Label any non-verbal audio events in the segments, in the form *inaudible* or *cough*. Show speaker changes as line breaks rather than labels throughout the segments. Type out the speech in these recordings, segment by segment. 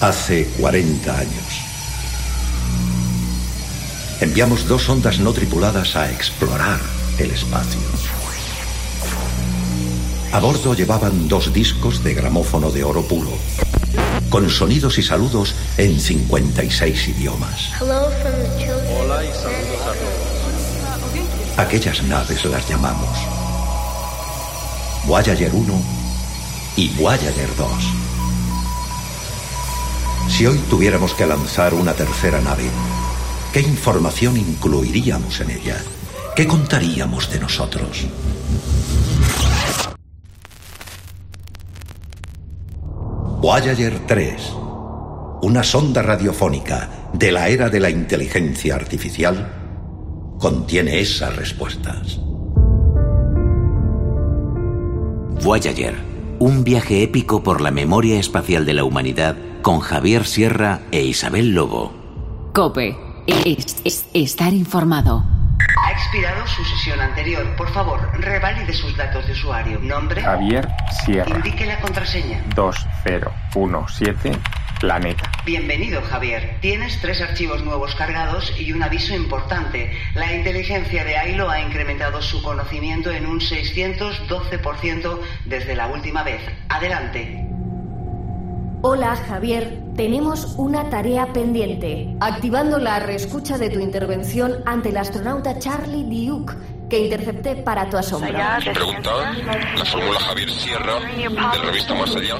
Hace 40 años. Enviamos dos ondas no tripuladas a explorar el espacio. A bordo llevaban dos discos de gramófono de oro puro, con sonidos y saludos en 56 idiomas.
Hola y saludos a todos.
Aquellas naves las llamamos Voyager 1 y Voyager 2. Si hoy tuviéramos que lanzar una tercera nave, ¿qué información incluiríamos en ella? ¿Qué contaríamos de nosotros? Voyager 3, una sonda radiofónica de la era de la inteligencia artificial, contiene esas respuestas.
Voyager, un viaje épico por la memoria espacial de la humanidad con Javier Sierra e Isabel Lobo.
Cope. Es- es- estar informado.
Ha expirado su sesión anterior. Por favor, revalide sus datos de usuario. Nombre.
Javier Sierra,
Indique la contraseña.
2017, Planeta.
Bienvenido, Javier. Tienes tres archivos nuevos cargados y un aviso importante. La inteligencia de AILO ha incrementado su conocimiento en un 612% desde la última vez. Adelante.
Hola Javier, tenemos una tarea pendiente. Activando la reescucha de tu intervención ante el astronauta Charlie Duke, que intercepté para tu asombro.
Pregunta, la fórmula Javier Sierra, de revista Más Allá.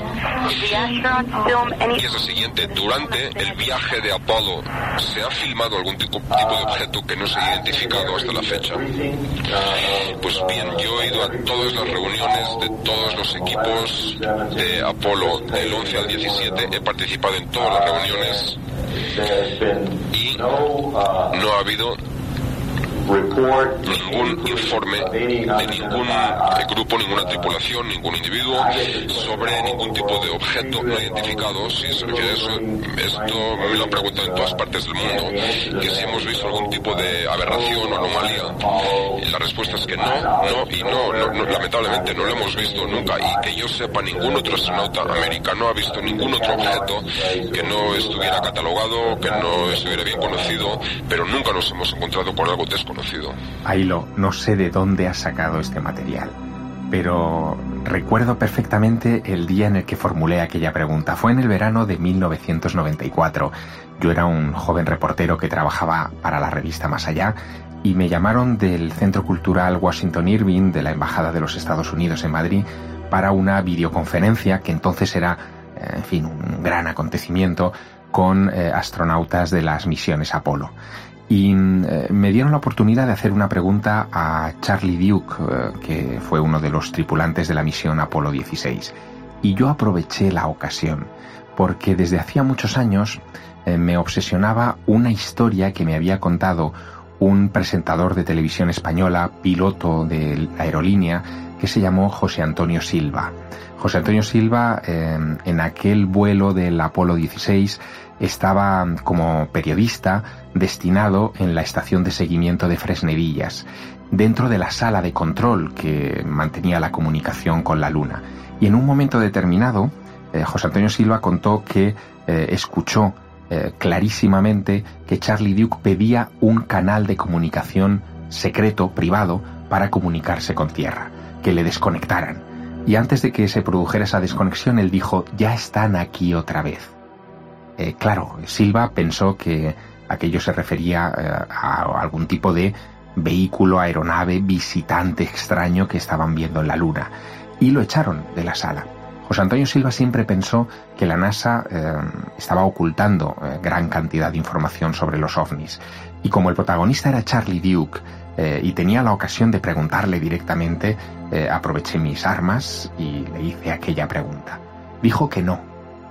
Y es la siguiente, durante el viaje de Apolo, ¿se ha filmado algún tipo, tipo de objeto que no se ha identificado hasta la fecha? Pues bien, yo he ido a todas las reuniones de todos los equipos de Apolo, del 11 al 17, he participado en todas las reuniones y no ha habido ningún informe de ningún grupo, ninguna tripulación, ningún individuo sobre ningún tipo de objeto no identificado. Si se refiere a eso, esto me lo han preguntado en todas partes del mundo, que si hemos visto algún tipo de aberración o anomalía. Y la respuesta es que no, no y no, no, no, lamentablemente no lo hemos visto nunca y que yo sepa ningún otro astronauta americano ha visto ningún otro objeto que no estuviera catalogado, que no estuviera bien conocido, pero nunca nos hemos encontrado con algo desconocido.
Ailo, no sé de dónde has sacado este material, pero recuerdo perfectamente el día en el que formulé aquella pregunta. Fue en el verano de 1994. Yo era un joven reportero que trabajaba para la revista Más Allá y me llamaron del Centro Cultural Washington Irving de la Embajada de los Estados Unidos en Madrid para una videoconferencia que entonces era, eh, en fin, un gran acontecimiento con eh, astronautas de las misiones Apolo y eh, me dieron la oportunidad de hacer una pregunta a Charlie Duke, eh, que fue uno de los tripulantes de la misión Apolo 16. Y yo aproveché la ocasión, porque desde hacía muchos años eh, me obsesionaba una historia que me había contado un presentador de televisión española, piloto de la aerolínea, que se llamó José Antonio Silva. José Antonio Silva, en aquel vuelo del Apolo 16, estaba como periodista destinado en la estación de seguimiento de Fresnedillas, dentro de la sala de control que mantenía la comunicación con la Luna. Y en un momento determinado, eh, José Antonio Silva contó que eh, escuchó eh, clarísimamente que Charlie Duke pedía un canal de comunicación secreto, privado, para comunicarse con Tierra, que le desconectaran. Y antes de que se produjera esa desconexión, él dijo, ya están aquí otra vez. Claro, Silva pensó que aquello se refería eh, a algún tipo de vehículo, aeronave, visitante extraño que estaban viendo en la Luna. Y lo echaron de la sala. José Antonio Silva siempre pensó que la NASA eh, estaba ocultando eh, gran cantidad de información sobre los ovnis. Y como el protagonista era Charlie Duke y tenía la ocasión de preguntarle directamente, aproveché mis armas y le hice aquella pregunta. Dijo que no,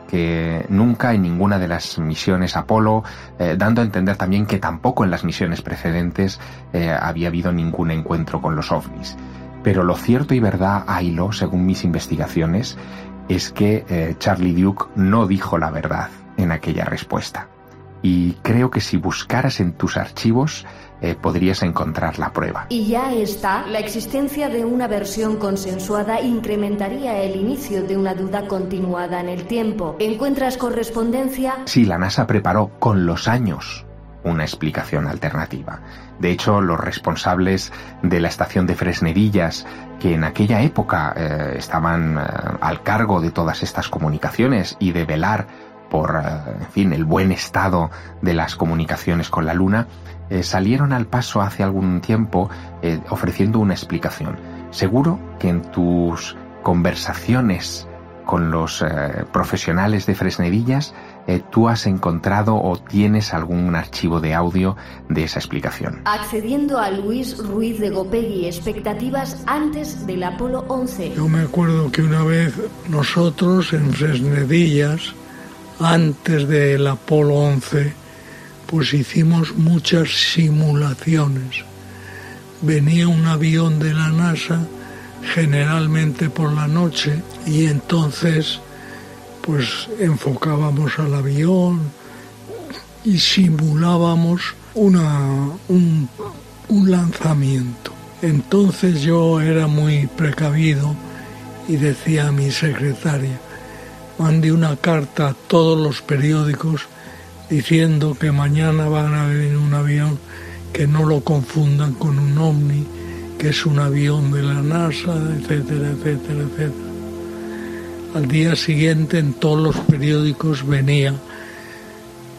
que nunca en ninguna de las misiones Apolo, eh, dando a entender también que tampoco en las misiones precedentes eh, había habido ningún encuentro con los ovnis. Pero lo cierto y verdad, Ailo, según mis investigaciones, es que eh, Charlie Duke no dijo la verdad en aquella respuesta. Y creo que si buscaras en tus archivos, eh, podrías encontrar la prueba.
Y ya está, la existencia de una versión consensuada incrementaría el inicio de una duda continuada en el tiempo. ¿Encuentras correspondencia?
Sí, la NASA preparó con los años una explicación alternativa. De hecho, los responsables de la estación de Fresnedillas, que en aquella época eh, estaban eh, al cargo de todas estas comunicaciones y de velar por, en fin, el buen estado de las comunicaciones con la Luna, eh, salieron al paso hace algún tiempo eh, ofreciendo una explicación. Seguro que en tus conversaciones con los eh, profesionales de Fresnedillas tú has encontrado o tienes algún archivo de audio de esa explicación.
Accediendo a Luis Ruiz de Gopegui, expectativas antes del Apolo 11.
Yo me acuerdo que una vez nosotros en Fresnedillas, antes del Apolo 11, pues hicimos muchas simulaciones. Venía un avión de la NASA generalmente por la noche y entonces pues enfocábamos al avión y simulábamos una, un, un lanzamiento. Entonces yo era muy precavido y decía a mi secretaria, mandé una carta a todos los periódicos diciendo que mañana van a venir un avión que no lo confundan con un ovni, que es un avión de la NASA, etcétera, etcétera, etcétera. Al día siguiente en todos los periódicos venía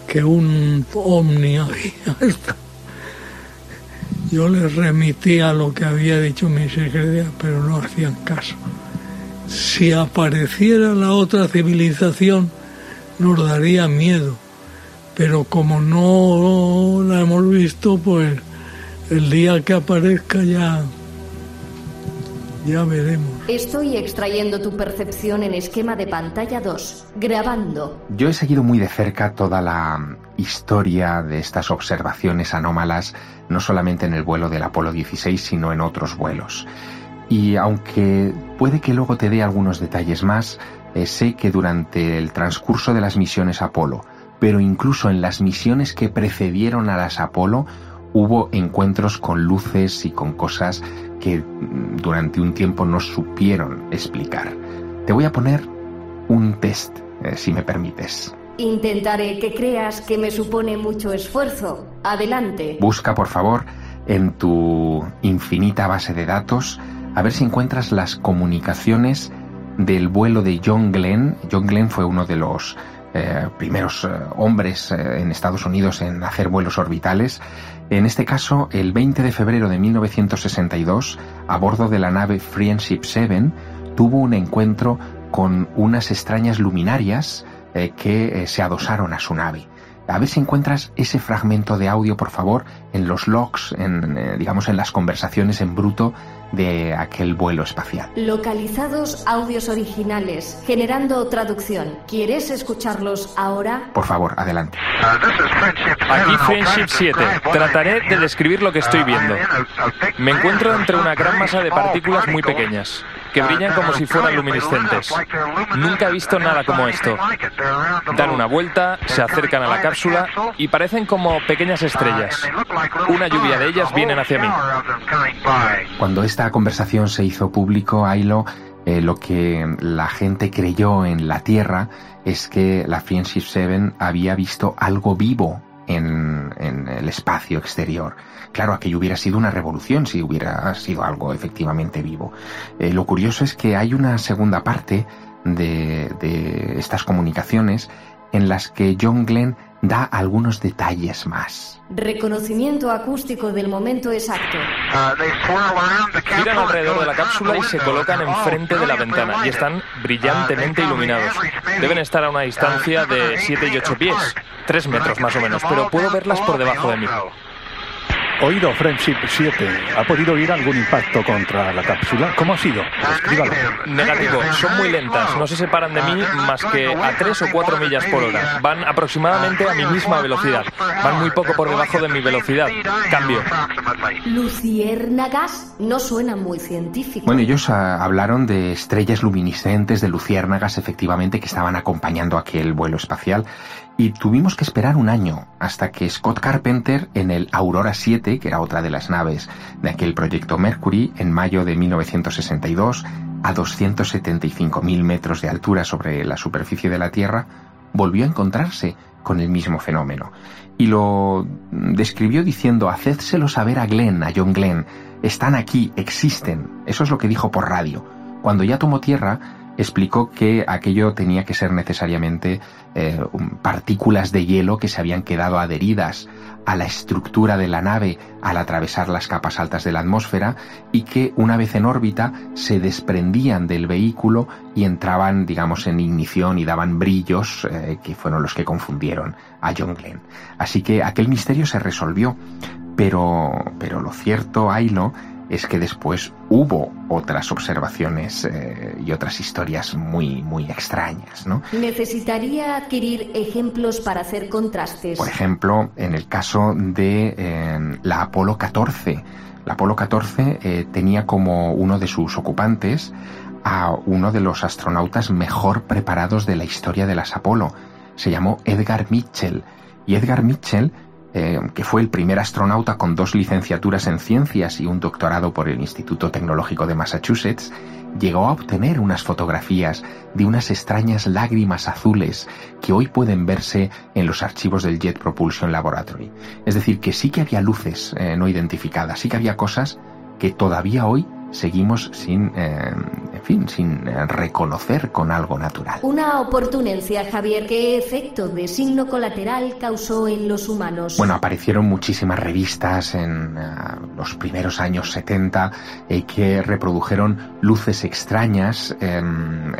que un ovni había *laughs* Yo les remitía lo que había dicho mi secretaria, pero no hacían caso. Si apareciera la otra civilización, nos daría miedo pero como no la hemos visto, pues el día que aparezca ya ya veremos.
Estoy extrayendo tu percepción en esquema de pantalla 2, grabando.
Yo he seguido muy de cerca toda la historia de estas observaciones anómalas, no solamente en el vuelo del Apolo 16, sino en otros vuelos. Y aunque puede que luego te dé algunos detalles más, eh, sé que durante el transcurso de las misiones Apolo, pero incluso en las misiones que precedieron a las Apolo hubo encuentros con luces y con cosas que mm, durante un tiempo no supieron explicar. Te voy a poner un test, eh, si me permites.
Intentaré que creas que me supone mucho esfuerzo. Adelante.
Busca, por favor, en tu infinita base de datos a ver si encuentras las comunicaciones del vuelo de John Glenn. John Glenn fue uno de los eh, primeros eh, hombres eh, en Estados Unidos en hacer vuelos orbitales. En este caso, el 20 de febrero de 1962, a bordo de la nave Friendship 7, tuvo un encuentro con unas extrañas luminarias que se adosaron a su nave. A ver si encuentras ese fragmento de audio, por favor, en los logs, en, digamos, en las conversaciones en bruto de aquel vuelo espacial.
Localizados audios originales, generando traducción. ¿Quieres escucharlos ahora?
Por favor, adelante.
Aquí Friendship 7. Trataré de describir lo que estoy viendo. Me encuentro entre una gran masa de partículas muy pequeñas que brillan como si fueran luminiscentes. Nunca he visto nada como esto. Dan una vuelta, se acercan a la cápsula y parecen como pequeñas estrellas. Una lluvia de ellas vienen hacia mí.
Cuando esta conversación se hizo público, Ailo, eh, lo que la gente creyó en la Tierra es que la Friendship 7 había visto algo vivo en, el espacio exterior. Claro, aquello hubiera sido una revolución si hubiera sido algo efectivamente vivo. Eh, lo curioso es que hay una segunda parte de, de estas comunicaciones en las que John Glenn da algunos detalles más.
Reconocimiento acústico del momento exacto.
Giran alrededor de la cápsula y se colocan enfrente de la ventana y están brillantemente iluminados. Deben estar a una distancia de 7 y 8 pies, 3 metros más o menos, pero puedo verlas por debajo de mí.
Oído Friendship 7. ¿Ha podido oír algún impacto contra la cápsula? ¿Cómo ha sido? Escríbalo.
Negativo. Son muy lentas. No se separan de mí más que a 3 o 4 millas por hora. Van aproximadamente a mi misma velocidad. Van muy poco por debajo de mi velocidad. Cambio.
Luciérnagas no suena muy científico.
Bueno, ellos ah, hablaron de estrellas luminiscentes, de luciérnagas, efectivamente, que estaban acompañando aquel vuelo espacial Y tuvimos que esperar un año hasta que Scott Carpenter en el Aurora 7, que era otra de las naves de aquel proyecto Mercury, en mayo de 1962, a 275.000 metros de altura sobre la superficie de la Tierra, volvió a encontrarse con el mismo fenómeno. Y lo describió diciendo, hacédselo saber a Glenn, a John Glenn, están aquí, existen. Eso es lo que dijo por radio. Cuando ya tomó tierra, explicó que aquello tenía que ser necesariamente eh, partículas de hielo que se habían quedado adheridas a la estructura de la nave al atravesar las capas altas de la atmósfera y que una vez en órbita se desprendían del vehículo y entraban, digamos, en ignición y daban brillos eh, que fueron los que confundieron a John Glenn. Así que aquel misterio se resolvió, pero, pero lo cierto, Ailo, es que después hubo otras observaciones eh, y otras historias muy, muy extrañas, ¿no?
Necesitaría adquirir ejemplos para hacer contrastes.
Por ejemplo, en el caso de eh, la Apolo 14. La Apolo 14 eh, tenía como uno de sus ocupantes a uno de los astronautas mejor preparados de la historia de las Apolo. Se llamó Edgar Mitchell. Y Edgar Mitchell eh, que fue el primer astronauta con dos licenciaturas en ciencias y un doctorado por el Instituto Tecnológico de Massachusetts, llegó a obtener unas fotografías de unas extrañas lágrimas azules que hoy pueden verse en los archivos del Jet Propulsion Laboratory. Es decir, que sí que había luces eh, no identificadas, sí que había cosas que todavía hoy seguimos sin, eh, en fin, sin eh, reconocer con algo natural.
Una oportunencia, Javier. ¿Qué efecto de signo colateral causó en los humanos?
Bueno, aparecieron muchísimas revistas en eh, los primeros años 70 que reprodujeron luces extrañas, em,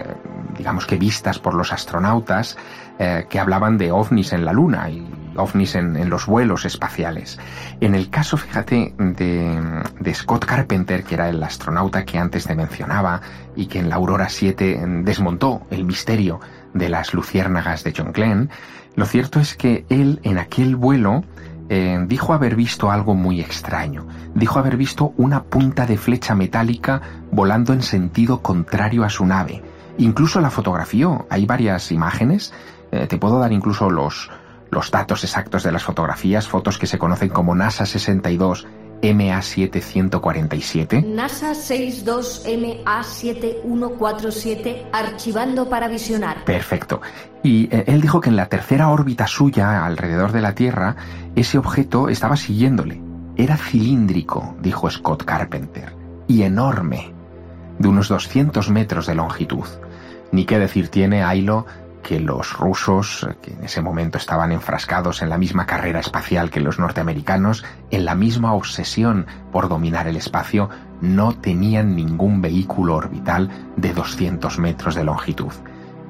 digamos que vistas por los astronautas, que hablaban de ovnis en la Luna y ovnis en, los vuelos espaciales. En el caso, fíjate, de, de Scott Carpenter, que era el astronauta que antes te mencionaba y que en la Aurora 7 desmontó el misterio de las luciérnagas de John Glenn, lo cierto es que él en aquel vuelo eh, dijo haber visto algo muy extraño. Dijo haber visto una punta de flecha metálica volando en sentido contrario a su nave. Incluso la fotografió. Hay varias imágenes. Eh, te puedo dar incluso los, los datos exactos de las fotografías, fotos que se conocen como NASA 62 MA7147.
NASA 62MA7147, archivando para visionar.
Perfecto. Y eh, él dijo que en la tercera órbita suya, alrededor de la Tierra, ese objeto estaba siguiéndole. Era cilíndrico, dijo Scott Carpenter, y enorme, de unos 200 metros de longitud. Ni qué decir tiene, Ailo, que los rusos, que en ese momento estaban enfrascados en la misma carrera espacial que los norteamericanos, en la misma obsesión por dominar el espacio, no tenían ningún vehículo orbital de 200 metros de longitud.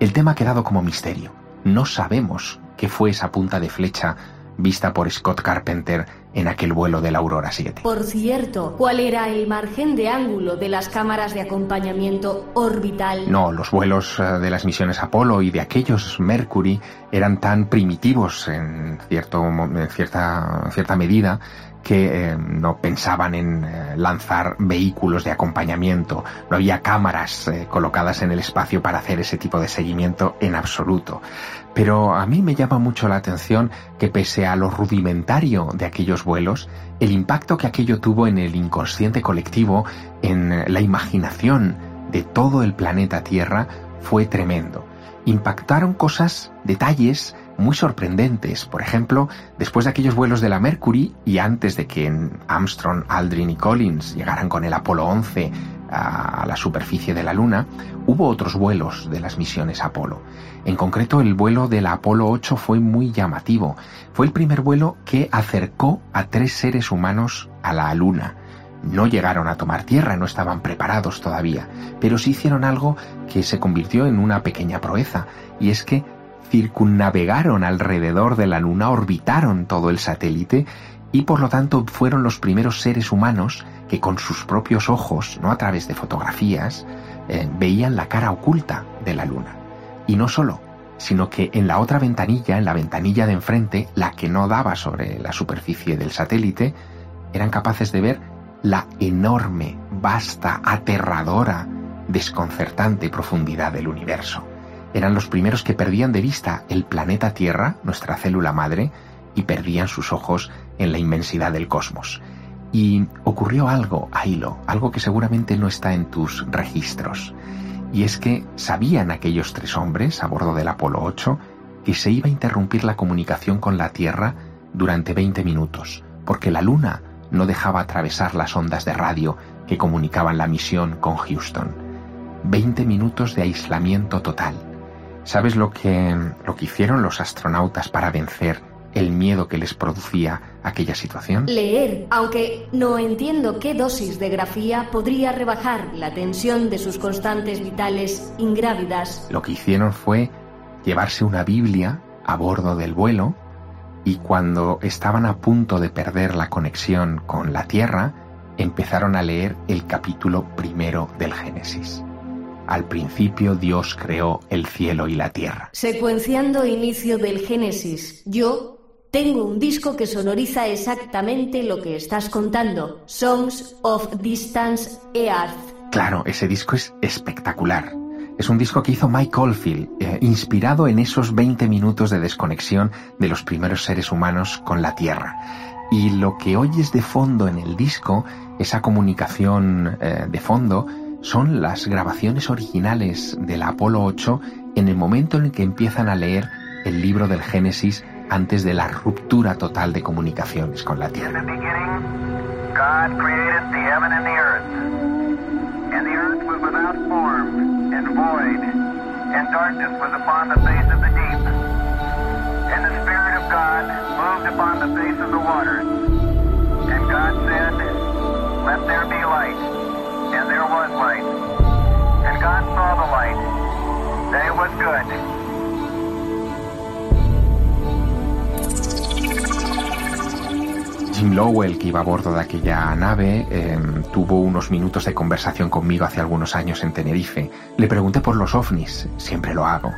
El tema ha quedado como misterio. No sabemos qué fue esa punta de flecha vista por Scott Carpenter en aquel vuelo de la Aurora 7.
Por cierto, ¿cuál era el margen de ángulo de las cámaras de acompañamiento orbital?
No, los vuelos eh, de las misiones Apolo y de aquellos Mercury eran tan primitivos en, cierto, en cierta, en cierta medida que eh, no pensaban en eh, lanzar vehículos de acompañamiento, no había cámaras eh, colocadas en el espacio para hacer ese tipo de seguimiento en absoluto. Pero a mí me llama mucho la atención que pese a lo rudimentario de aquellos vuelos, el impacto que aquello tuvo en el inconsciente colectivo, en la imaginación de todo el planeta Tierra, fue tremendo. Impactaron cosas, detalles, muy sorprendentes. Por ejemplo, después de aquellos vuelos de la Mercury y antes de que Armstrong, Aldrin y Collins llegaran con el Apolo 11 a la superficie de la Luna, hubo otros vuelos de las misiones Apolo. En concreto, el vuelo de la Apolo 8 fue muy llamativo. Fue el primer vuelo que acercó a tres seres humanos a la Luna. No llegaron a tomar tierra, no estaban preparados todavía, pero sí hicieron algo que se convirtió en una pequeña proeza, y es que circunnavegaron alrededor de la Luna, orbitaron todo el satélite y por lo tanto fueron los primeros seres humanos que con sus propios ojos, no a través de fotografías, eh, veían la cara oculta de la Luna. Y no solo, sino que en la otra ventanilla, en la ventanilla de enfrente, la que no daba sobre la superficie del satélite, eran capaces de ver la enorme, vasta, aterradora, desconcertante profundidad del universo eran los primeros que perdían de vista el planeta Tierra, nuestra célula madre, y perdían sus ojos en la inmensidad del cosmos. Y ocurrió algo, Ailo, algo que seguramente no está en tus registros. Y es que sabían aquellos tres hombres a bordo del Apolo 8 que se iba a interrumpir la comunicación con la Tierra durante 20 minutos, porque la Luna no dejaba atravesar las ondas de radio que comunicaban la misión con Houston. 20 minutos de aislamiento total. ¿Sabes lo que, lo que hicieron los astronautas para vencer el miedo que les producía aquella situación?
Leer, aunque no entiendo qué dosis de grafía podría rebajar la tensión de sus constantes vitales ingrávidas.
Lo que hicieron fue llevarse una Biblia a bordo del vuelo y cuando estaban a punto de perder la conexión con la Tierra, empezaron a leer el capítulo primero del Génesis. Al principio Dios creó el cielo y la tierra.
Secuenciando inicio del Génesis, yo tengo un disco que sonoriza exactamente lo que estás contando, Songs of Distance Earth.
Claro, ese disco es espectacular. Es un disco que hizo Mike Oldfield, eh, inspirado en esos 20 minutos de desconexión de los primeros seres humanos con la Tierra. Y lo que oyes de fondo en el disco, esa comunicación eh, de fondo, son las grabaciones originales del Apolo 8 en el momento en el que empiezan a leer el libro del Génesis antes de la ruptura total de comunicaciones con la Tierra. Let there be light. And there was light. And God saw the light, that it. Jim Lowell, que iba a bordo de aquella nave, em, tuvo unos minutos de conversación conmigo hace algunos años en Tenerife. Le pregunté por los ovnis, siempre lo hago,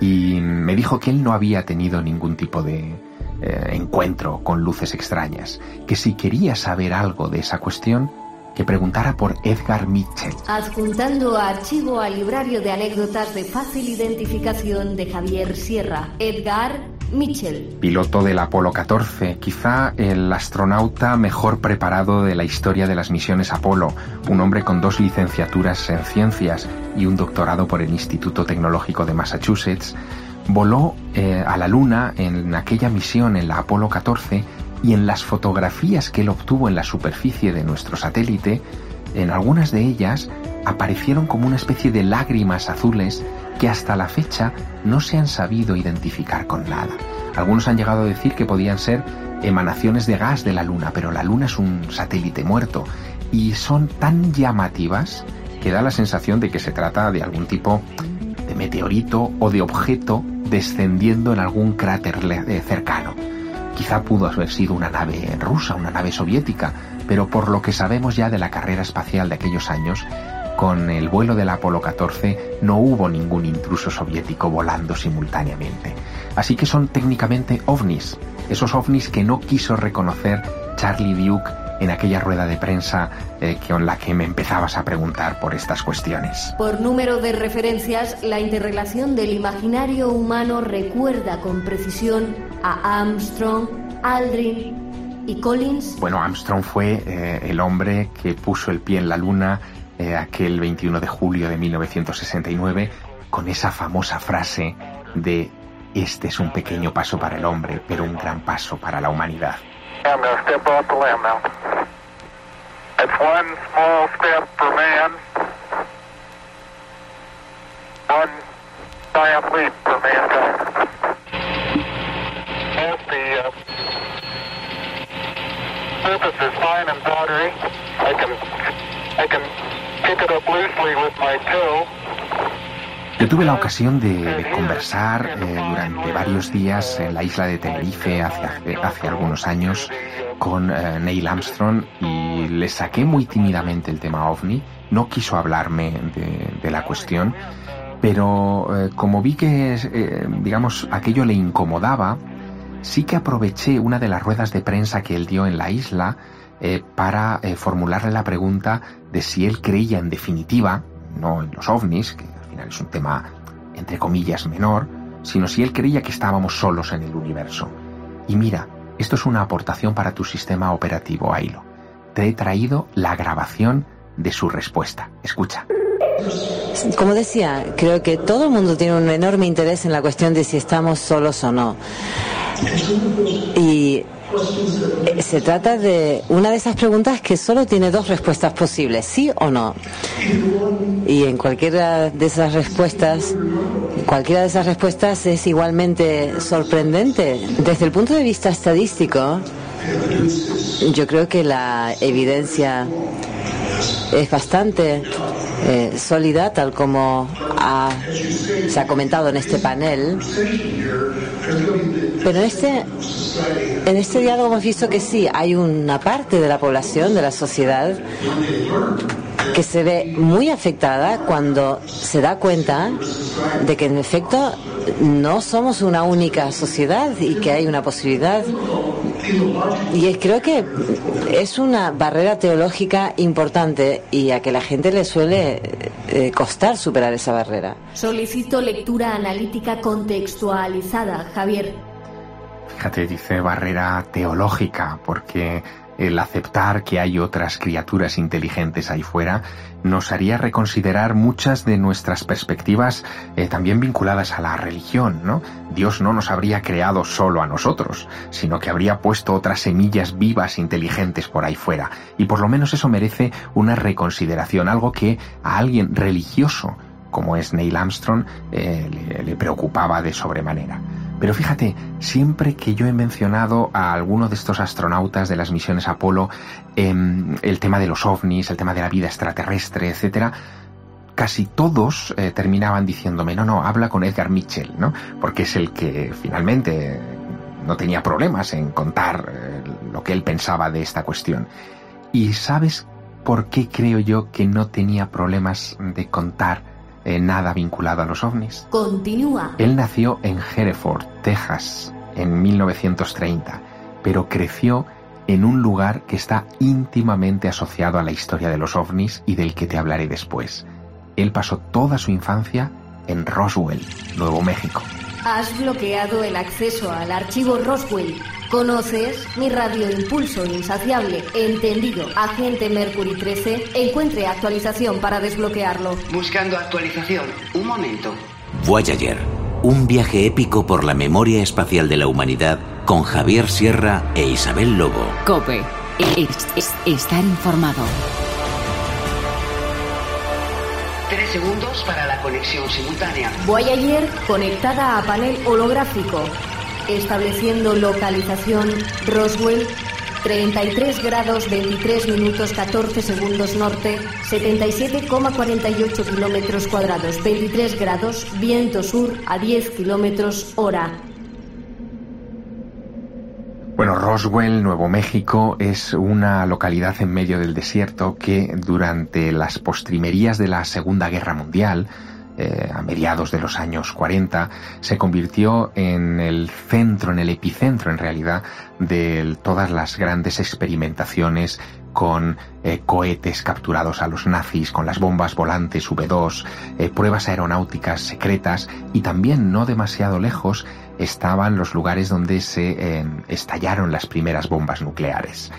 y me dijo que él no había tenido ningún tipo de eh, encuentro con luces extrañas, que si quería saber algo de esa cuestión, que preguntara por Edgar Mitchell.
Adjuntando archivo al librario de anécdotas de fácil identificación de Javier Sierra. Edgar Mitchell.
Piloto del Apolo 14, quizá el astronauta mejor preparado de la historia de las misiones Apolo, un hombre con dos licenciaturas en ciencias y un doctorado por el Instituto Tecnológico de Massachusetts, voló eh, a la Luna en aquella misión en la Apolo 14 y en las fotografías que él obtuvo en la superficie de nuestro satélite, en algunas de ellas aparecieron como una especie de lágrimas azules que hasta la fecha no se han sabido identificar con nada. Algunos han llegado a decir que podían ser emanaciones de gas de la Luna, pero la Luna es un satélite muerto y son tan llamativas que da la sensación de que se trata de algún tipo de meteorito o de objeto descendiendo en algún cráter eh, cercano. Quizá pudo haber sido una nave rusa, una nave soviética, pero por lo que sabemos ya de la carrera espacial de aquellos años, con el vuelo del Apolo 14 no hubo ningún intruso soviético volando simultáneamente. Así que son técnicamente ovnis, esos ovnis que no quiso reconocer Charlie Duke en aquella rueda de prensa eh, con la que me empezabas a preguntar por estas cuestiones.
Por número de referencias, la interrelación del imaginario humano recuerda con precisión a Armstrong, Aldrin y Collins.
Bueno, Armstrong fue eh, el hombre que puso el pie en la luna eh, aquel 21 de julio de 1969 con esa famosa frase de este es un pequeño paso para el hombre, pero un gran paso para la humanidad. It's one small step for man, one giant leap for mankind. Both the uh, surface is fine and powdery. I can, I can pick it up loosely with my toe. Yo tuve la ocasión de, de conversar eh, durante varios días en la isla de Tenerife hace, hace algunos años con eh, Neil Armstrong y le saqué muy tímidamente el tema ovni. No quiso hablarme de, la cuestión, pero eh, como vi que, digamos, aquello le incomodaba, sí que aproveché una de las ruedas de prensa que él dio en la isla para formularle la pregunta de si él creía en definitiva, no en los ovnis, que al final es un tema entre comillas, menor, sino si él creía que estábamos solos en el universo. Y mira, esto es una aportación para tu sistema operativo, Ailo. Te he traído la grabación de su respuesta. Escucha.
Como decía, creo que todo el mundo tiene un enorme interés en la cuestión de si estamos solos o no. Y eh, se trata de una de esas preguntas que solo tiene dos respuestas posibles, sí o no. Y en cualquiera de esas respuestas, cualquiera de esas respuestas es igualmente sorprendente. Desde el punto de vista estadístico, yo creo que la evidencia es bastante eh, sólida, tal como se ha comentado en este panel. Pero en este, en este diálogo hemos visto que sí, hay una parte de la población, de la sociedad, que se ve muy afectada cuando se da cuenta de que en efecto no somos una única sociedad y que hay una posibilidad. Y creo que es una barrera teológica importante y a que la gente le suele eh, costar superar esa barrera.
Solicito lectura analítica contextualizada, Javier.
Fíjate, dice barrera teológica, porque el aceptar que hay otras criaturas inteligentes ahí fuera nos haría reconsiderar muchas de nuestras perspectivas eh, también vinculadas a la religión, ¿no? Dios no nos habría creado solo a nosotros, sino que habría puesto otras semillas vivas inteligentes por ahí fuera. Y por lo menos eso merece una reconsideración, algo que a alguien religioso como es Neil Armstrong eh, le preocupaba de sobremanera. Pero fíjate, siempre que yo he mencionado a alguno de estos astronautas de las misiones Apolo, em, el tema de los ovnis, el tema de la vida extraterrestre, etcétera, casi todos eh, terminaban diciéndome, no, no, habla con Edgar Mitchell, ¿no? Porque es el que finalmente no tenía problemas en contar eh, lo que él pensaba de esta cuestión. ¿Y sabes por qué creo yo que no tenía problemas de contar eh, nada vinculado a los ovnis.
Continúa.
Él nació en Hereford, Texas, en 1930, pero creció en un lugar que está íntimamente asociado a la historia de los ovnis y del que te hablaré después. Él pasó toda su infancia en Roswell, Nuevo México.
Has bloqueado el acceso al archivo Roswell ¿Conoces mi radioimpulso insaciable? Entendido. Agente Mercury 13, encuentre actualización para desbloquearlo.
Buscando actualización. Un momento.
Voyager. Un viaje épico por la memoria espacial de la humanidad con Javier Sierra e Isabel Lobo.
Cope. estar informado.
Segundos para la conexión simultánea.
Voyager conectada a panel holográfico estableciendo localización Roswell 33 grados 23 minutos 14 segundos norte, 77,48 kilómetros cuadrados, 23 grados, viento sur a 10 kilómetros hora.
Bueno, Roswell, Nuevo México, es una localidad en medio del desierto que durante las postrimerías de la Segunda Guerra Mundial eh, a mediados de los años 40, se convirtió en el centro, en el epicentro en realidad, de todas las grandes experimentaciones con eh, cohetes capturados a los nazis, con las bombas volantes V2, eh, pruebas aeronáuticas secretas y también no demasiado lejos estaban los lugares donde se estallaron las primeras bombas nucleares.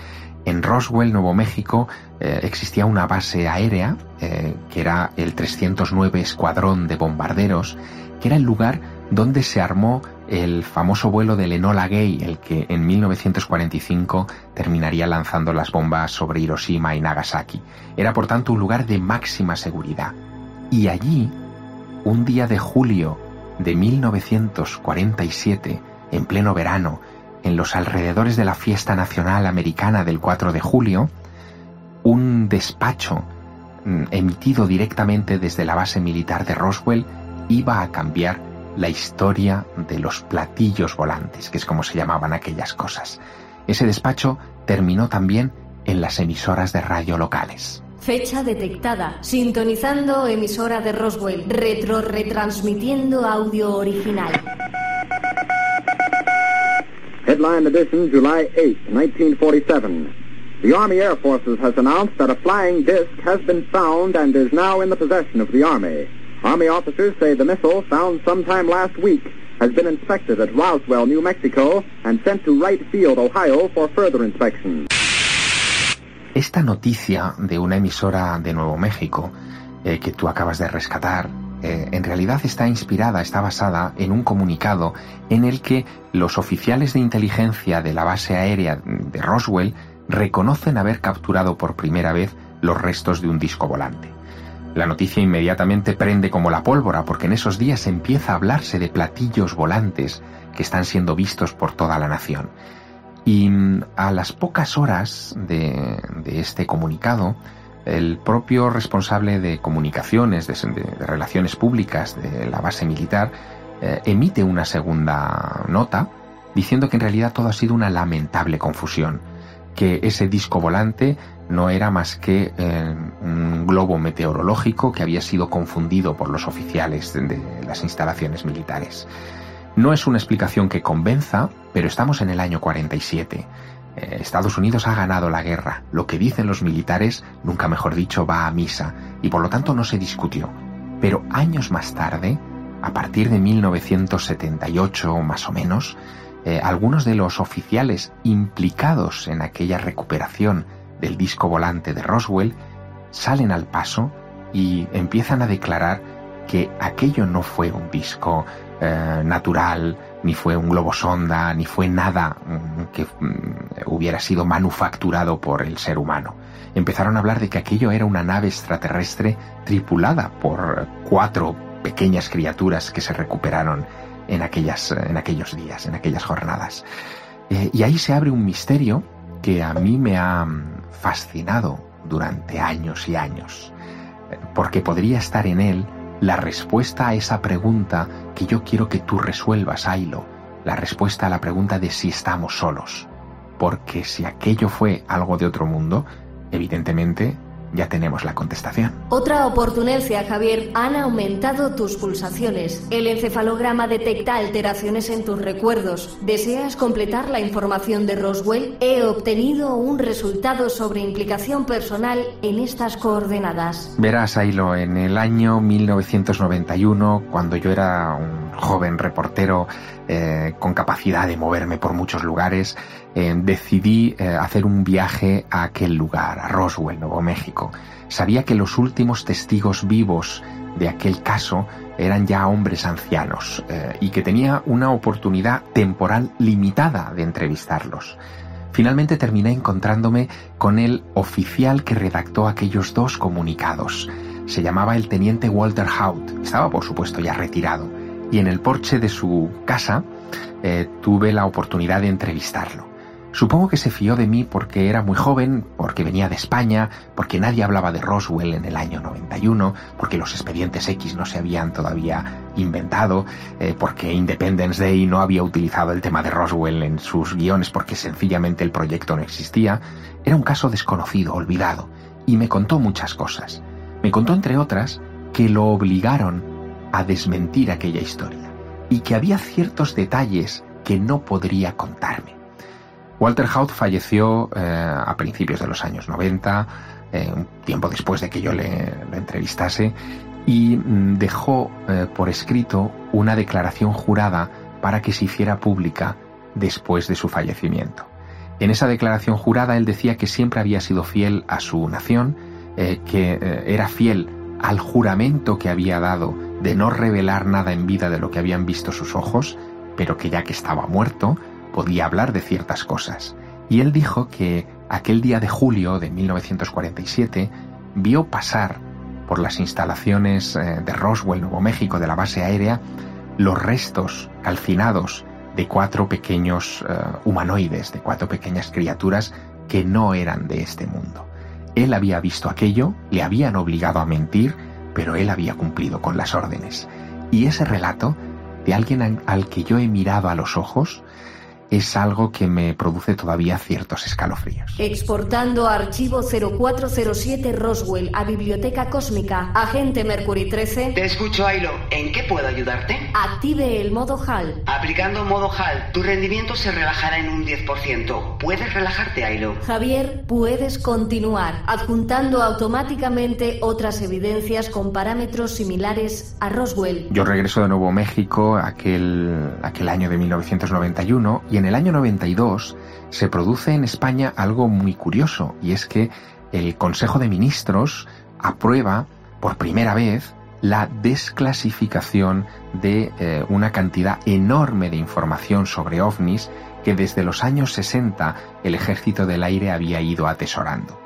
En Roswell, Nuevo México, eh, existía una base aérea, que era el 309 Escuadrón de Bombarderos, que era el lugar donde se armó el famoso vuelo del Enola Gay, el que en 1945 terminaría lanzando las bombas sobre Hiroshima y Nagasaki. Era por tanto un lugar de máxima seguridad. Y allí, un día de julio de 1947, en pleno verano, en los alrededores de la fiesta nacional americana del 4 de julio, un despacho mm, emitido directamente desde la base militar de Roswell iba a cambiar la historia de los platillos volantes, que es como se llamaban aquellas cosas. Ese despacho terminó también en las emisoras de radio locales.
Fecha detectada. Sintonizando emisora de Roswell. Retro retransmitiendo audio original.
Headline edition, July 8, 1947. The Army Air Forces has announced that a flying disc has been found and is now in the possession of the Army. Army officers say the missile, found sometime last week, has been inspected at Roswell, New Mexico, and sent to Wright Field, Ohio, for further inspection.
Esta noticia de una emisora de Nuevo México eh, que tú acabas de rescatar, eh, en realidad está inspirada, está basada en un comunicado en el que los oficiales de inteligencia de la base aérea de Roswell reconocen haber capturado por primera vez los restos de un disco volante. La noticia inmediatamente prende como la pólvora porque en esos días empieza a hablarse de platillos volantes que están siendo vistos por toda la nación. Y mm, a las pocas horas de, este comunicado, el propio responsable de comunicaciones, de, relaciones públicas de la base militar, eh, emite una segunda nota diciendo que en realidad todo ha sido una lamentable confusión, que ese disco volante no era más que eh, un globo meteorológico que había sido confundido por los oficiales de, las instalaciones militares. No es una explicación que convenza, pero estamos en el año 47. Eh, Estados Unidos ha ganado la guerra. Lo que dicen los militares, nunca mejor dicho, va a misa, y por lo tanto no se discutió. Pero años más tarde, a partir de 1978 más o menos, eh, algunos de los oficiales implicados en aquella recuperación del disco volante de Roswell salen al paso y empiezan a declarar que aquello no fue un disco eh, natural, ni fue un globo sonda, ni fue nada mm, que mm, hubiera sido manufacturado por el ser humano. Empezaron a hablar de que aquello era una nave extraterrestre tripulada por cuatro pequeñas criaturas que se recuperaron en, aquellas, en aquellos días, en aquellas jornadas. Eh, y ahí se abre un misterio que a mí me ha mm, fascinado durante años y años, porque podría estar en él la respuesta a esa pregunta que yo quiero que tú resuelvas, Ailo, la respuesta a la pregunta de si estamos solos. Porque si aquello fue algo de otro mundo, evidentemente ya tenemos la contestación.
Otra oportunidad, Javier. Han aumentado tus pulsaciones. El encefalograma detecta alteraciones en tus recuerdos. ¿Deseas completar la información de Roswell? He obtenido un resultado sobre implicación personal en estas coordenadas.
Verás, Ailo, en el año 1991, cuando yo era un joven reportero eh, con capacidad de moverme por muchos lugares, eh, decidí eh, hacer un viaje a aquel lugar, a Roswell, Nuevo México. Sabía que los últimos testigos vivos de aquel caso eran ya hombres ancianos y que tenía una oportunidad temporal limitada de entrevistarlos. Finalmente terminé encontrándome con el oficial que redactó aquellos dos comunicados. Se llamaba el teniente Walter Hout. Estaba, por supuesto, ya retirado y en el porche de su casa eh, tuve la oportunidad de entrevistarlo. Supongo que se fió de mí porque era muy joven, porque venía de España, porque nadie hablaba de Roswell en el año 91, porque los expedientes X no se habían todavía inventado, eh, porque Independence Day no había utilizado el tema de Roswell en sus guiones porque sencillamente el proyecto no existía. Era un caso desconocido, olvidado, y me contó muchas cosas. Me contó, entre otras, que lo obligaron a desmentir aquella historia y que había ciertos detalles que no podría contarme. Walter Hout falleció eh, a principios de los años 90, eh, un tiempo después de que yo le, entrevistase, y mm, dejó eh, por escrito una declaración jurada para que se hiciera pública después de su fallecimiento. En esa declaración jurada él decía que siempre había sido fiel a su nación, que era fiel al juramento que había dado de no revelar nada en vida de lo que habían visto sus ojos, pero que ya que estaba muerto, podía hablar de ciertas cosas. Y él dijo que aquel día de julio de 1947 vio pasar por las instalaciones eh, de Roswell, Nuevo México, de la base aérea, los restos calcinados de cuatro pequeños eh, humanoides, de cuatro pequeñas criaturas que no eran de este mundo. Él había visto aquello, le habían obligado a mentir, pero él había cumplido con las órdenes. Y ese relato de alguien al que yo he mirado a los ojos es algo que me produce todavía ciertos escalofríos.
Exportando archivo 0407 Roswell a Biblioteca Cósmica, agente Mercury 13.
Te escucho, Ailo. ¿En qué puedo ayudarte?
Active el modo HAL.
Aplicando modo HAL, tu rendimiento se relajará en un 10%. Puedes relajarte, Ailo.
Javier, puedes continuar, adjuntando automáticamente otras evidencias con parámetros similares a Roswell.
Yo regreso de Nuevo México aquel, aquel año de 1991 y en el año 92 se produce en España algo muy curioso y es que el Consejo de Ministros aprueba por primera vez la desclasificación de eh, una cantidad enorme de información sobre ovnis que desde los años 60 el Ejército del Aire había ido atesorando.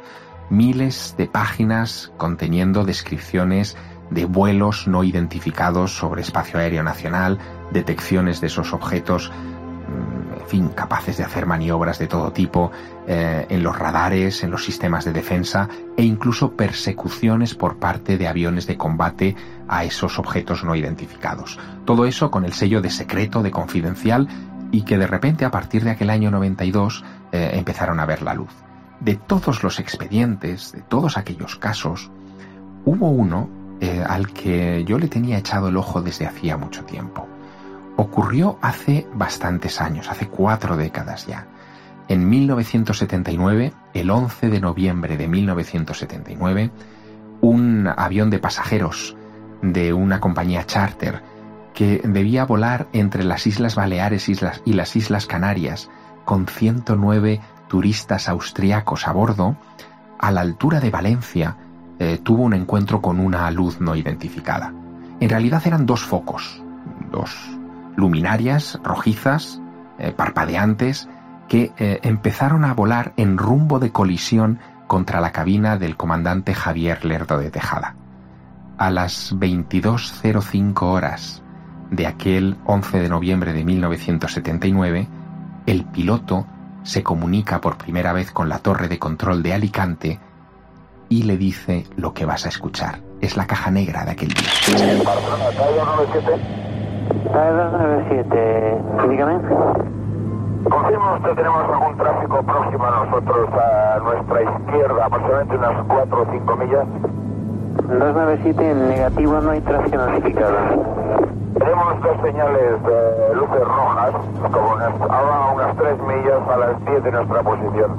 Miles de páginas conteniendo descripciones de vuelos no identificados sobre espacio aéreo nacional, detecciones de esos objetos en fin, capaces de hacer maniobras de todo tipo eh, en los radares, en los sistemas de defensa e incluso persecuciones por parte de aviones de combate a esos objetos no identificados. Todo eso con el sello de secreto, de confidencial y que de repente a partir de aquel año 92 eh, empezaron a ver la luz. De todos los expedientes, de todos aquellos casos, hubo uno eh, al que yo le tenía echado el ojo desde hacía mucho tiempo ocurrió hace bastantes años, hace cuatro décadas ya. En 1979, el 11 de noviembre de 1979, un avión de pasajeros de una compañía charter que debía volar entre las Islas Baleares y las Islas Canarias con 109 turistas austriacos a bordo, a la altura de Valencia, eh, tuvo un encuentro con una luz no identificada. En realidad eran dos focos, dos luminarias rojizas, eh, parpadeantes, que eh, empezaron a volar en rumbo de colisión contra la cabina del comandante Javier Lerdo de Tejada. A las 22.05 horas de aquel 11 de noviembre de 1979, el piloto se comunica por primera vez con la torre de control de Alicante y le dice lo que vas a escuchar. Es la caja negra de aquel día.
297, dígame.
Confirmo que tenemos algún tráfico próximo a nosotros, a nuestra izquierda, aproximadamente unas 4 o 5 millas.
297, en negativo no hay tráfico notificado.
Tenemos dos señales de luces rojas, como unas, ahora unas 3 millas a las 10 de nuestra posición.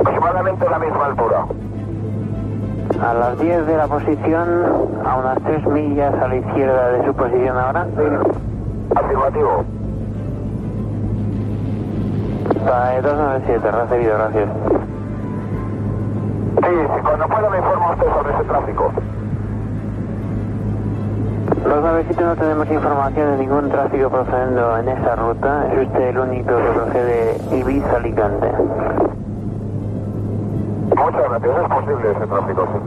Aproximadamente a la misma altura.
A las 10 de la posición, a unas 3 millas a la izquierda de su posición ahora.
Afirmativo.
PAE 297, recibido, gracias.
Sí, sí, cuando pueda me informa usted sobre ese tráfico.
297 no tenemos información de ningún tráfico procediendo en esa ruta. Es usted el único que procede Ibiza-Alicante.
Muchas gracias, es posible ese tráfico,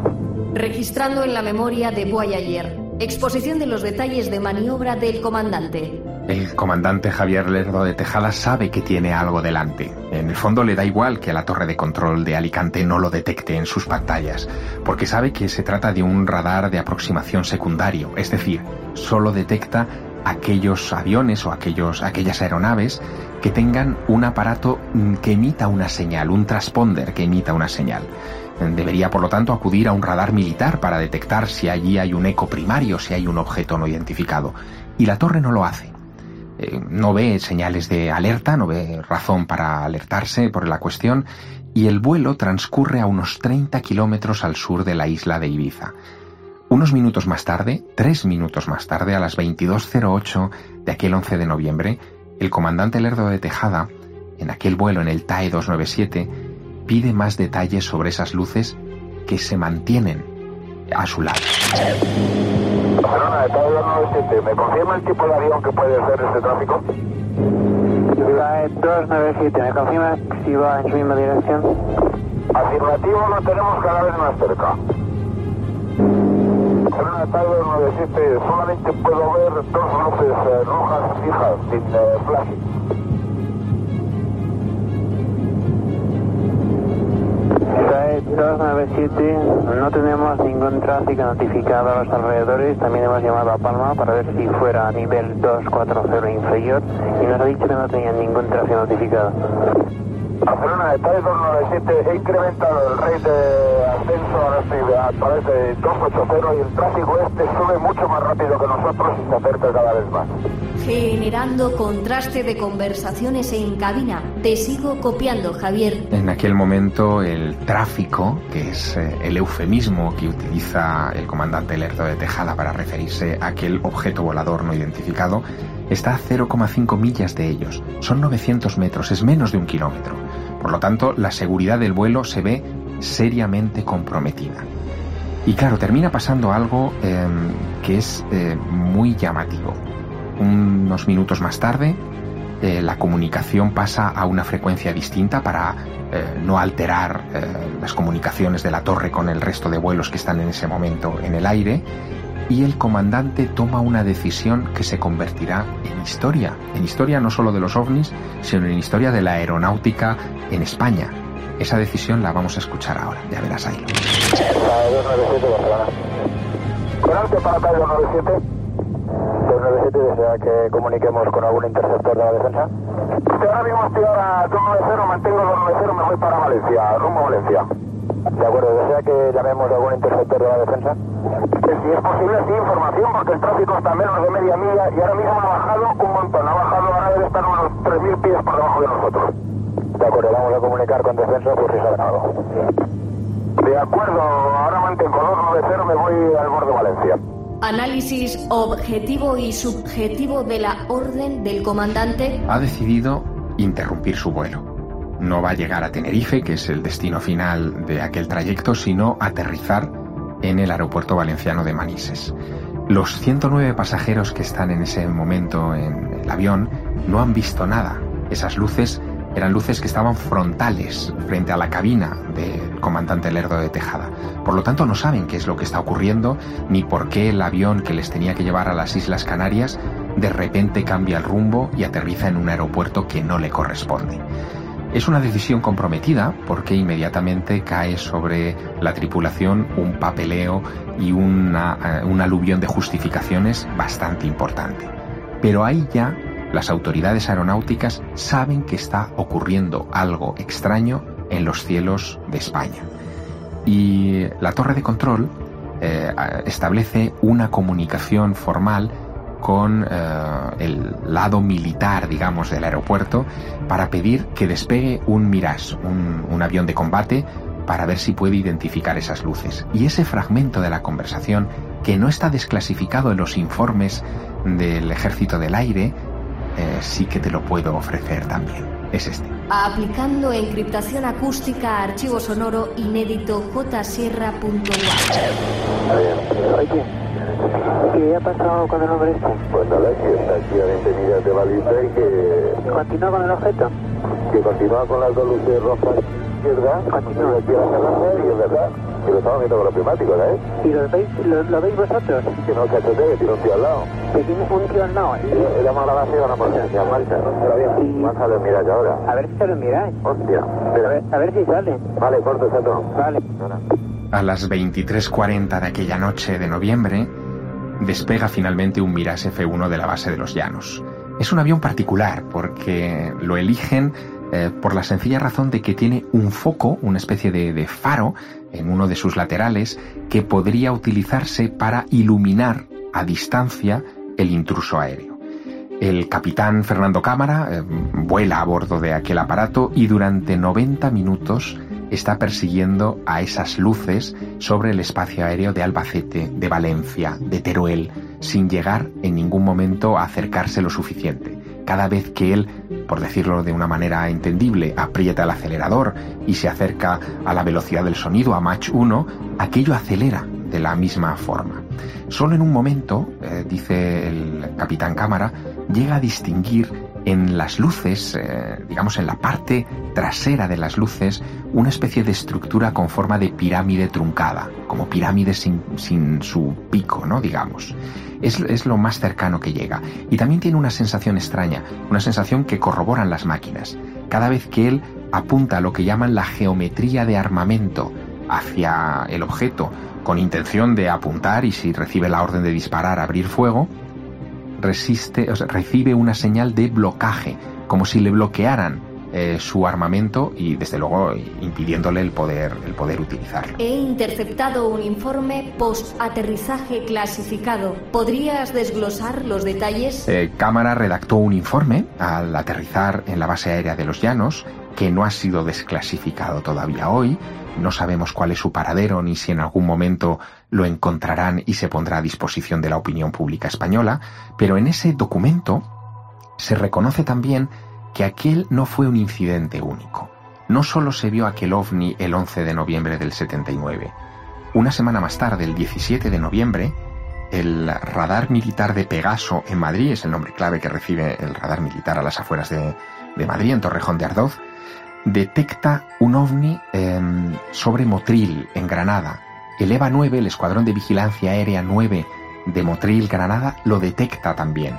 Registrando en la memoria de Voyager. Exposición de los detalles de maniobra del comandante.
El comandante Javier Lerdo de Tejada sabe que tiene algo delante. En el fondo le da igual que la torre de control de Alicante no lo detecte en sus pantallas, porque sabe que se trata de un radar de aproximación secundario, es decir, solo detecta aquellos aviones o aquellos, aquellas aeronaves que tengan un aparato mm, que emita una señal, un transponder que emita una señal. Debería, por lo tanto, acudir a un radar militar para detectar si allí hay un eco primario, si hay un objeto no identificado. Y la torre no lo hace. Eh, no ve señales de alerta, no ve razón para alertarse por la cuestión, y el vuelo transcurre a unos 30 kilómetros al sur de la isla de Ibiza. Unos minutos más tarde, tres minutos más tarde, a las 22.08 de aquel 11 de noviembre, el comandante Lerdo de Tejada, en aquel vuelo en el TAE 297, pide más detalles sobre esas luces que se mantienen a su lado.
Barcelona, de TAE 297, ¿me confirma el tipo de avión que puede ser este tráfico?
TAE 297, ¿me confirma si va en su misma dirección?
Afirmativo, lo tenemos cada vez más cerca. TAE 297, solamente puedo ver dos luces eh, rojas fijas, sin eh,
297, no tenemos ningún tráfico notificado a los alrededores. También hemos llamado a Palma para ver si fuera a nivel 240 inferior y nos ha dicho que no tenían ningún tráfico notificado.
Barcelona, detalle 297, he incrementado el rate de ascenso a través de 280 y el tráfico este sube mucho más rápido que nosotros y se acerca cada vez más.
Generando contraste de conversaciones en cabina. Te sigo copiando, Javier.
En aquel momento el tráfico, que es eh, el eufemismo que utiliza el comandante Lerdo de Tejada para referirse a aquel objeto volador no identificado, está a 0,5 millas de ellos. Son 900 metros, es menos de un kilómetro. Por lo tanto, la seguridad del vuelo se ve seriamente comprometida. Y claro, termina pasando algo em, que es eh, muy llamativo. Unos minutos más tarde, eh, la comunicación pasa a una frecuencia distinta para eh, no alterar las comunicaciones de la torre con el resto de vuelos que están en ese momento en el aire y el comandante toma una decisión que se convertirá en historia, en historia no solo de los ovnis, sino en historia de la aeronáutica en España. Esa decisión la vamos a escuchar ahora, ya verás ahí.
297 para 297. 297 desea que comuniquemos con algún interceptor de la defensa. ahora mismo estoy ahora 290, mantengo 290, me voy para Valencia, rumbo a Valencia. De acuerdo, ¿desea que llamemos a algún interceptor de la defensa? si es posible, sí, información, porque el tráfico está a menos de media milla y ahora mismo ha bajado un montón. Ha bajado, ahora debe estar unos 3.000 pies por debajo de nosotros. De acuerdo, vamos a comunicar con defensa por si sale algo. De acuerdo, ahora mantengo 290, me voy al borde de Valencia.
Análisis objetivo y subjetivo de la orden del comandante.
Ha decidido interrumpir su vuelo no va a llegar a Tenerife, que es el destino final de aquel trayecto, sino aterrizar en el aeropuerto valenciano de Manises. Los 109 pasajeros que están en ese momento en el avión no han visto nada. Esas luces eran luces que estaban frontales frente a la cabina del comandante Lerdo de Tejada. Por lo tanto, no saben qué es lo que está ocurriendo ni por qué el avión que les tenía que llevar a las Islas Canarias de repente cambia el rumbo y aterriza en un aeropuerto que no le corresponde. Es una decisión comprometida porque inmediatamente cae sobre la tripulación un papeleo y una, eh, un aluvión de justificaciones bastante importante. Pero ahí ya las autoridades aeronáuticas saben que está ocurriendo algo extraño en los cielos de España. Y la torre de control eh, establece una comunicación formal con eh, el lado militar, digamos, del aeropuerto para pedir que despegue un Mirage, un, avión de combate, para ver si puede identificar esas luces. Y ese fragmento de la conversación, que no está desclasificado en los informes del Ejército del Aire, eh, sí que te lo puedo ofrecer también. Es este.
Aplicando encriptación acústica a archivo sonoro inédito
¿Qué ha pasado con el hombre este?
Pues nada, que está aquí a 20 millas de baliza y que...
¿Continúa con el objeto?
Que continúa con las dos luces rojas izquierda, continúa aquí a la y es verdad, que lo estamos viendo con los primáticos, ¿eh?
¿Y lo veis, lo, veis vosotros?
Que no, cachete, que tiene un tío al lado.
Que tiene un tío al lado.
Sí, era la base y van a ponerse en marcha, ¿no? Pero bien, vamos a ver miráis ahora.
A ver si se lo miráis.
Hostia.
A ver, a ver si sale.
Vale, corto, chato.
Vale.
A las 23.40 de aquella noche de noviembre, despega finalmente un Mirage F1 de la base de los Llanos. Es un avión particular porque lo eligen eh, por la sencilla razón de que tiene un foco, una especie de, faro en uno de sus laterales que podría utilizarse para iluminar a distancia el intruso aéreo. El capitán Fernando Cámara eh, vuela a bordo de aquel aparato y durante 90 minutos está persiguiendo a esas luces sobre el espacio aéreo de Albacete, de Valencia, de Teruel, sin llegar en ningún momento a acercarse lo suficiente. Cada vez que él, por decirlo de una manera entendible, aprieta el acelerador y se acerca a la velocidad del sonido, a Mach 1, aquello acelera de la misma forma. Solo en un momento, eh, dice el capitán Cámara, llega a distinguir en las luces, eh, digamos en la parte trasera de las luces, una especie de estructura con forma de pirámide truncada, como pirámide sin, sin su pico, ¿no? Digamos. Es, es, lo más cercano que llega. Y también tiene una sensación extraña, una sensación que corroboran las máquinas. Cada vez que él apunta a lo que llaman la geometría de armamento, hacia el objeto con intención de apuntar y si recibe la orden de disparar, abrir fuego, resiste, recibe una señal de blocaje, como si le bloquearan eh, su armamento y desde luego impidiéndole el poder, el poder utilizarlo.
He interceptado un informe post-aterrizaje clasificado. ¿Podrías desglosar los detalles?
Eh, Cámara redactó un informe al aterrizar en la base aérea de los Llanos que no ha sido desclasificado todavía hoy. No sabemos cuál es su paradero ni si en algún momento lo encontrarán y se pondrá a disposición de la opinión pública española, pero en ese documento se reconoce también que aquel no fue un incidente único. No solo se vio aquel ovni el 11 de noviembre del 79. Una semana más tarde, el 17 de noviembre, el radar militar de Pegaso en Madrid, es el nombre clave que recibe el radar militar a las afueras de, Madrid, en Torrejón de Ardoz, detecta un ovni em, sobre Motril, en Granada. El EVA 9, el Escuadrón de Vigilancia Aérea 9 de Motril, Granada, lo detecta también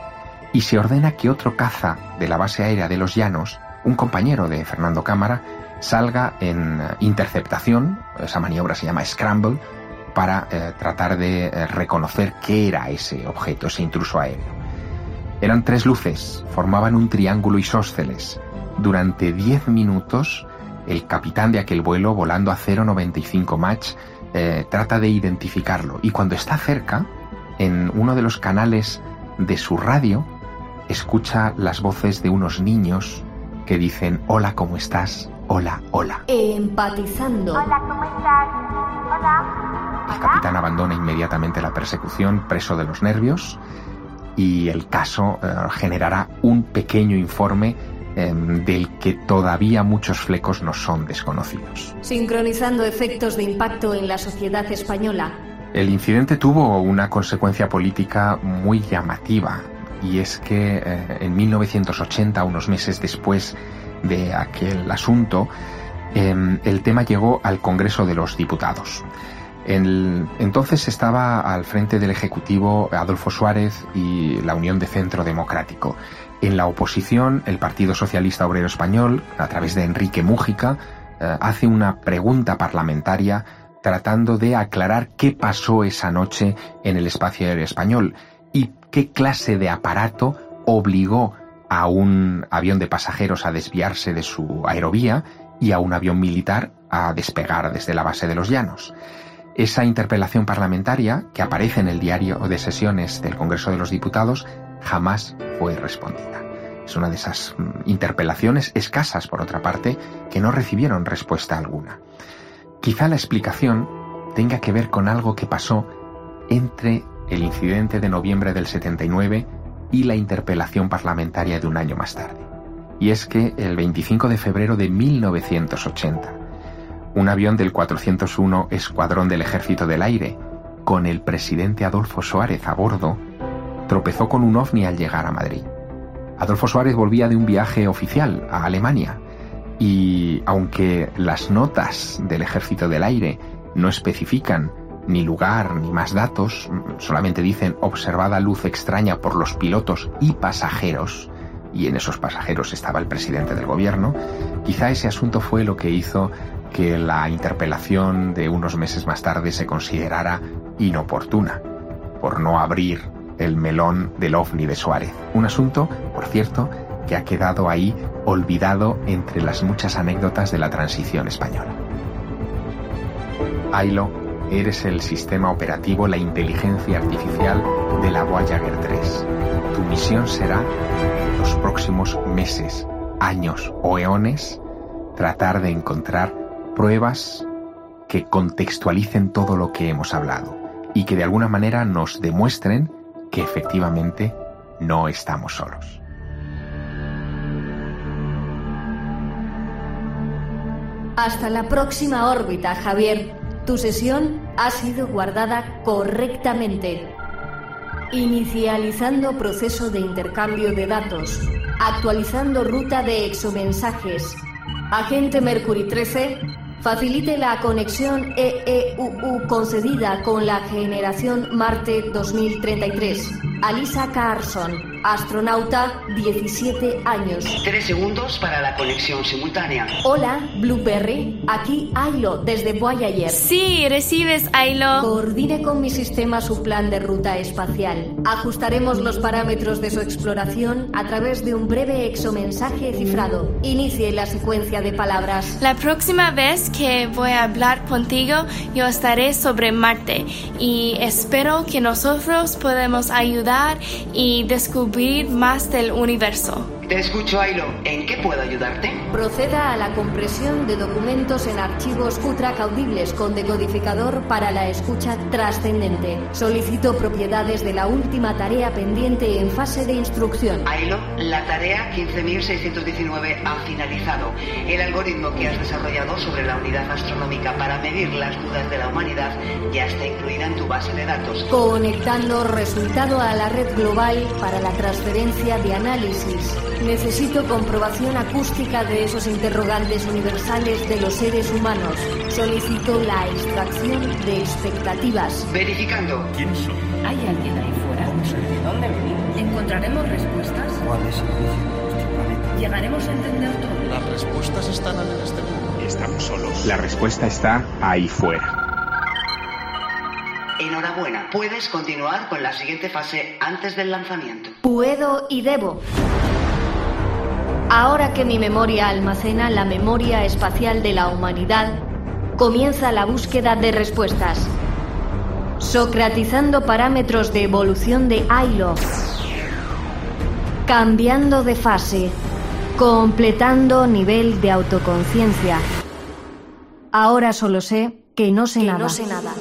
y se ordena que otro caza de la base aérea de los Llanos, un compañero de Fernando Cámara, salga en eh, interceptación, esa maniobra se llama Scramble, para eh, tratar de eh, reconocer qué era ese objeto, ese intruso aéreo. Eran tres luces, formaban un triángulo isósceles. Durante diez minutos, el capitán de aquel vuelo, volando a 0,95 Mach, trata de identificarlo. Y cuando está cerca, en uno de los canales de su radio, escucha las voces de unos niños que dicen hola, ¿cómo estás? Hola, hola.
Empatizando.
Hola, ¿cómo estás? Hola.
El capitán abandona inmediatamente la persecución, preso de los nervios, y el caso eh, generará un pequeño informe em, del que todavía muchos flecos no son desconocidos.
Sincronizando efectos de impacto en la sociedad española.
El incidente tuvo una consecuencia política muy llamativa y es que eh, en 1980, unos meses después de aquel asunto, em, el tema llegó al Congreso de los Diputados. entonces estaba al frente del Ejecutivo Adolfo Suárez y la Unión de Centro Democrático. En la oposición, el Partido Socialista Obrero Español, a través de Enrique Mújica, eh, hace una pregunta parlamentaria tratando de aclarar qué pasó esa noche en el espacio aéreo español y qué clase de aparato obligó a un avión de pasajeros a desviarse de su aerovía y a un avión militar a despegar desde la base de los llanos. Esa interpelación parlamentaria, que aparece en el diario de sesiones del Congreso de los Diputados, jamás fue respondida. Es una de esas mm, interpelaciones escasas, por otra parte, que no recibieron respuesta alguna. Quizá la explicación tenga que ver con algo que pasó entre el incidente de noviembre del 79 y la interpelación parlamentaria de un año más tarde. Y es que el 25 de febrero de 1980, un avión del 401 Escuadrón del Ejército del Aire, con el presidente Adolfo Suárez a bordo, tropezó con un ovni al llegar a Madrid. Adolfo Suárez volvía de un viaje oficial a Alemania y aunque las notas del Ejército del Aire no especifican ni lugar ni más datos, solamente dicen observada luz extraña por los pilotos y pasajeros, y en esos pasajeros estaba el presidente del gobierno, quizá ese asunto fue lo que hizo que la interpelación de unos meses más tarde se considerara inoportuna, por no abrir el melón del ovni de Suárez. Un asunto, por cierto, que ha quedado ahí olvidado entre las muchas anécdotas de la transición española. Ailo Eres el sistema operativo, la inteligencia artificial de la Voyager 3. Tu misión será, en los próximos meses, años o eones, tratar de encontrar pruebas que contextualicen todo lo que hemos hablado y que de alguna manera nos demuestren que efectivamente no estamos solos.
Hasta la próxima órbita, Javier. Tu sesión ha sido guardada correctamente. Inicializando proceso de intercambio de datos. Actualizando ruta de exomensajes. Agente Mercury 13, facilite la conexión EEUU concedida con la generación Marte 2033. Alisa Carson. Astronauta, 17 años.
Tres segundos para la conexión simultánea.
Hola, Blueberry. Aquí Ailo, desde Voyager.
Sí, recibes, Ailo.
Coordine con mi sistema su plan de ruta espacial. Ajustaremos los parámetros de su exploración a través de un breve exomensaje cifrado. Inicie la secuencia de palabras.
La próxima vez que voy a hablar contigo, yo estaré sobre Marte y espero que nosotros podamos ayudar y descubrir más del universo.
Te escucho, Ailo. ¿En qué puedo ayudarte?
Proceda a la compresión de documentos en archivos ultracaudibles con decodificador para la escucha trascendente. Solicito propiedades de la última tarea pendiente en fase de instrucción.
Ailo, la tarea 15.619 ha finalizado. El algoritmo que has desarrollado sobre la unidad astronómica para medir las dudas de la humanidad ya está incluida en tu base de datos.
Conectando resultado a la red global para la transferencia de análisis. Necesito comprobación acústica de esos interrogantes universales de los seres humanos. Solicito la extracción de expectativas.
Verificando.
¿Quién son?
¿Hay alguien ahí fuera?
¿De dónde venimos?
¿Encontraremos respuestas?
¿Cuál es el vicio de nuestro planeta?
¿Llegaremos a entender todo?
Las respuestas están en este mundo.
Estamos solos. La respuesta está ahí fuera.
Enhorabuena, puedes continuar con la siguiente fase antes del lanzamiento.
Puedo y debo. Ahora que mi memoria almacena la memoria espacial de la humanidad, comienza la búsqueda de respuestas. Socratizando parámetros de evolución de Ailo. Cambiando de fase. Completando nivel de autoconciencia. Ahora solo sé que no sé nada.
no sé nada.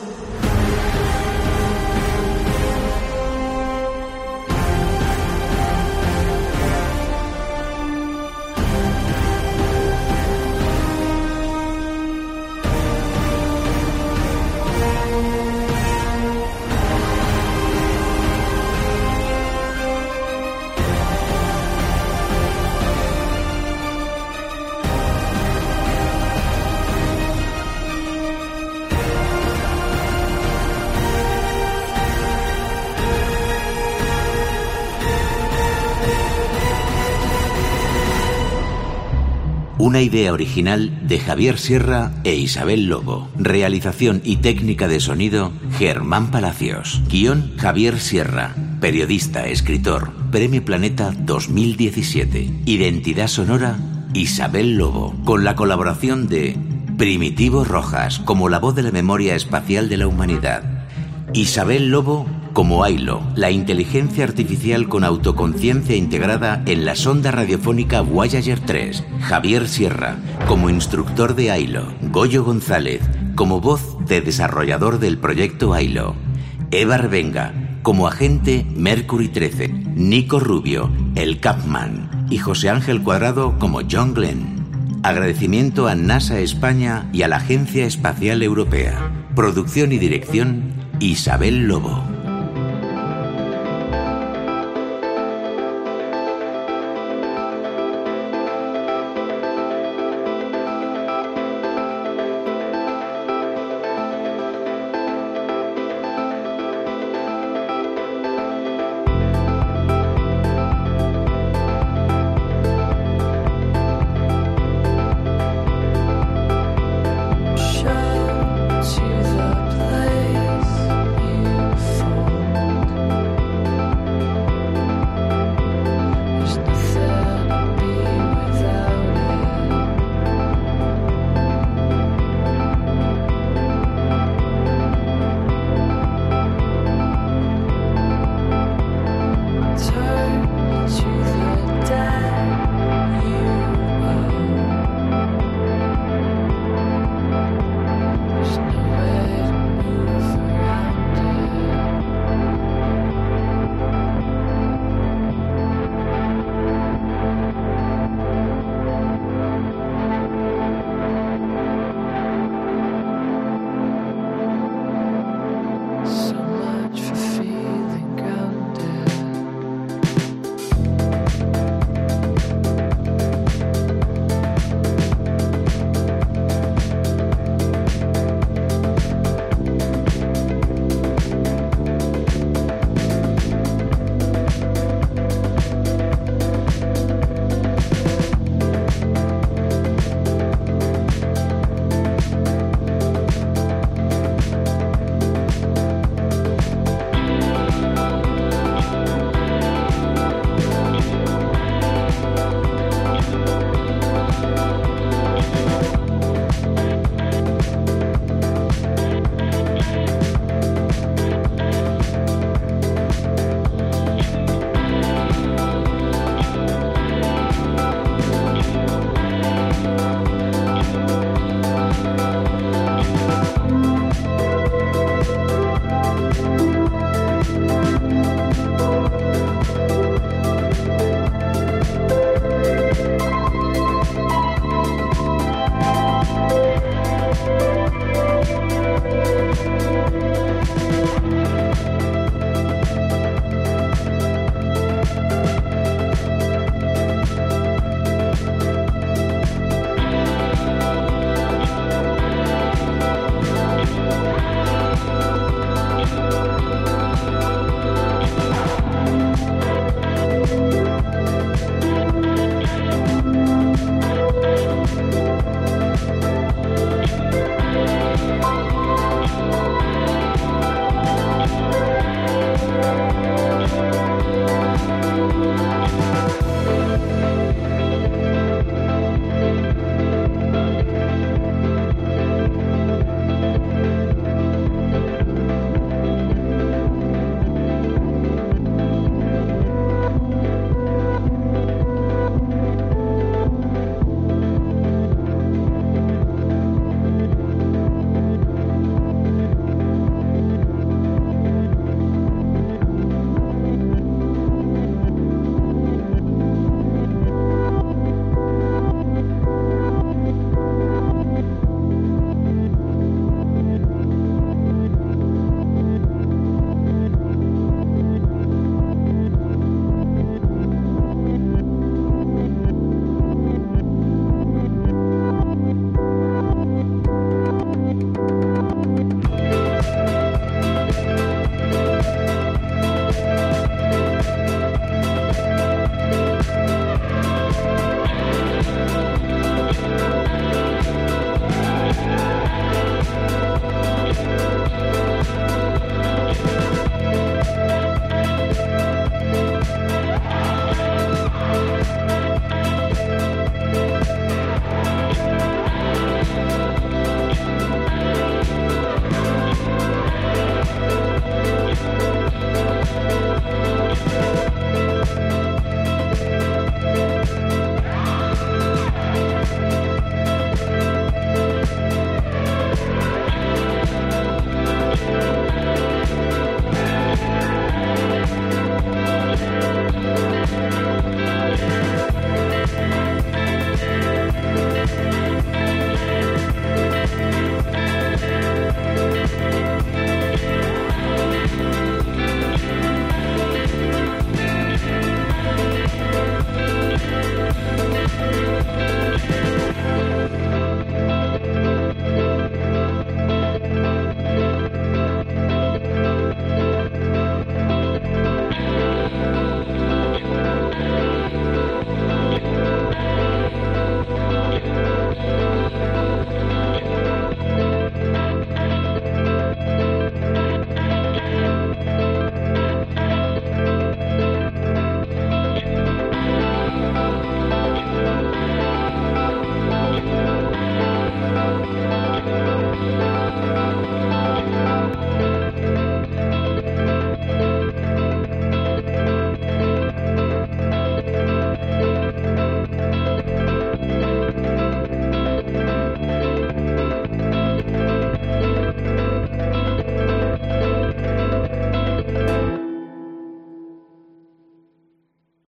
Una idea original de Javier Sierra e Isabel Lobo. Realización y técnica de sonido Germán Palacios. Guión Javier Sierra. Periodista, escritor. Premio Planeta 2017. Identidad sonora Isabel Lobo. Con la colaboración de Primitivo Rojas como la voz de la memoria espacial de la humanidad. Isabel Lobo como Ailo, la inteligencia artificial con autoconciencia integrada en la sonda radiofónica Voyager 3. Javier Sierra, como instructor de Ailo. Goyo González, como voz de desarrollador del proyecto Ailo. Eva Revenga, como agente Mercury 13. Nico Rubio, el Capman. Y José Ángel Cuadrado como John Glenn. Agradecimiento a NASA España y a la Agencia Espacial Europea. Producción y dirección Isabel Lobo.